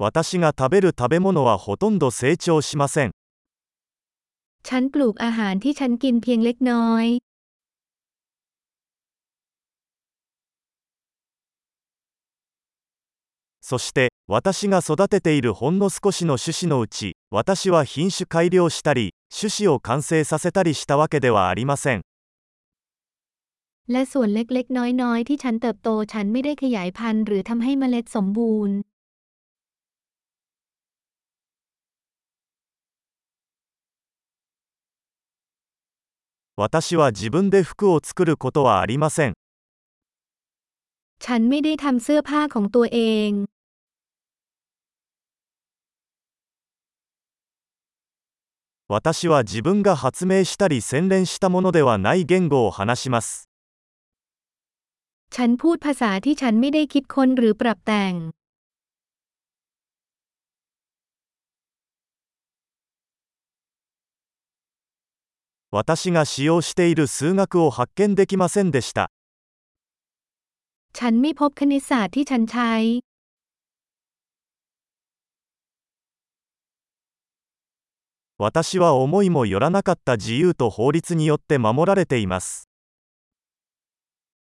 私が食べる食べ物はほとんど成長しません。 ฉันปลูกอาหารที่ฉันกินเพียงเล็กน้อย そして、私が育てているほんの少しの種子のうち、私は品種改良したり、種子を完成させたりしたわけではありません。 และส่วนเล็กๆ น้อยๆ ที่ฉันเติบโตฉันไม่ได้ขยายพันธุ์หรือทำให้เมล็ดสมบูรณ์ 私は自分で服を作ることはありません。 ฉันไม่ได้ทำเสื้อผ้าของตัวเอง 私は自分が発明したり洗練したものではない言語を話します。 ฉันพูดภาษาที่ฉันไม่ได้คิดค้นหรือปรับแต่ง 私が使用している数学を発見できませんでした。 ฉันไม่พบคณิตศาสตร์ที่ฉันใช้ 私は思いもよらなかった自由と法律によって守られています。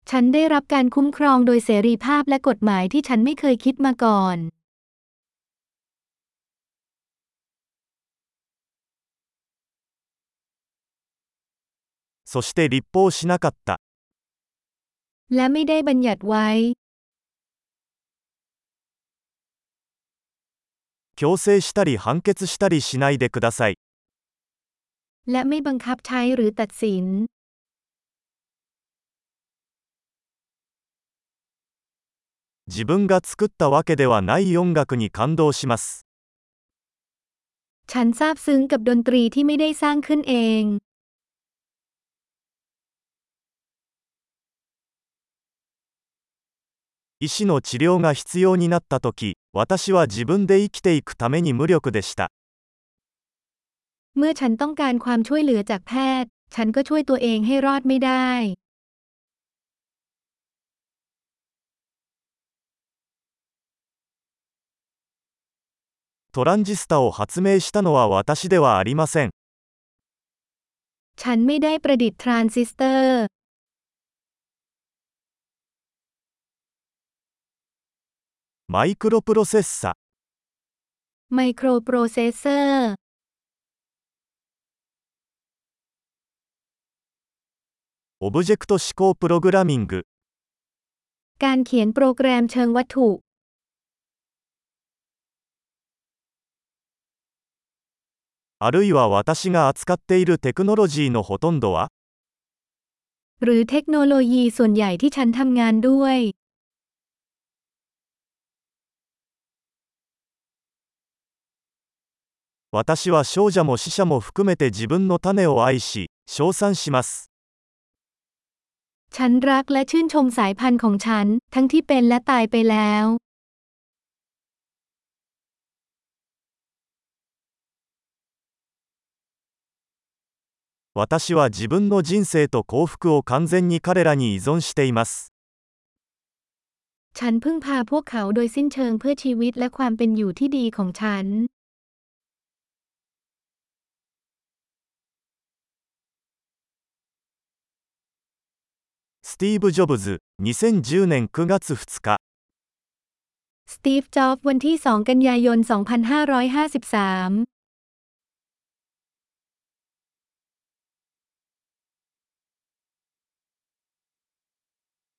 ฉันได้รับการคุ้มครองโดยเสรีภาพและกฎหมายที่ฉันไม่เคยคิดมาก่อน そして立法しなかった。 และไม่ได้บัญญัติไว้ 強制したり判決したりしないでください。 และไม่บังคับใช้หรือตัดสิน 自分が作ったわけではない音楽に感動します。 ฉันซาบซึ้งกับดนตรีที่ไม่ได้สร้างขึ้นเอง 医師の治療が必要になった時、私は自分で生きていくために無力でした。 เมื่อฉันต้องการความช่วยเหลือจากแพทย์ ฉันก็ช่วยตัวเองให้รอดไม่ได้ トランジスタを発明したのは私ではありません。 ฉันไม่ได้ประดิษฐ์ทรานซิสเตอร์ マイクロプロセッサ、 ไมโครโปรเซสเซอร์ オブジェクト思考プログラミング、 การเขียนโปรแกรมเชิงวัตถุ あるいは私が扱っているテクノロジーのほとんどは หรือเทคโนโลยีส่วนใหญ่ที่ฉันทำงานด้วย 私は少女も死者も含めて自分の種を愛し、称賛します。 ฉันรักและชื่นชมสายพันธุ์ของฉัน ทั้งที่เป็นและตายไปแล้ว 私は自分の人生と幸福を完全に彼らに依存しています。 ฉันพึ่งพาพวกเขาโดยสิ้นเชิงเพื่อชีวิตและความเป็นอยู่ที่ดีของฉัน スティーブ・ジョブズ、2010年9月2日。 สตีฟ จ็อบส์วันที่ 2 กันยายน 2553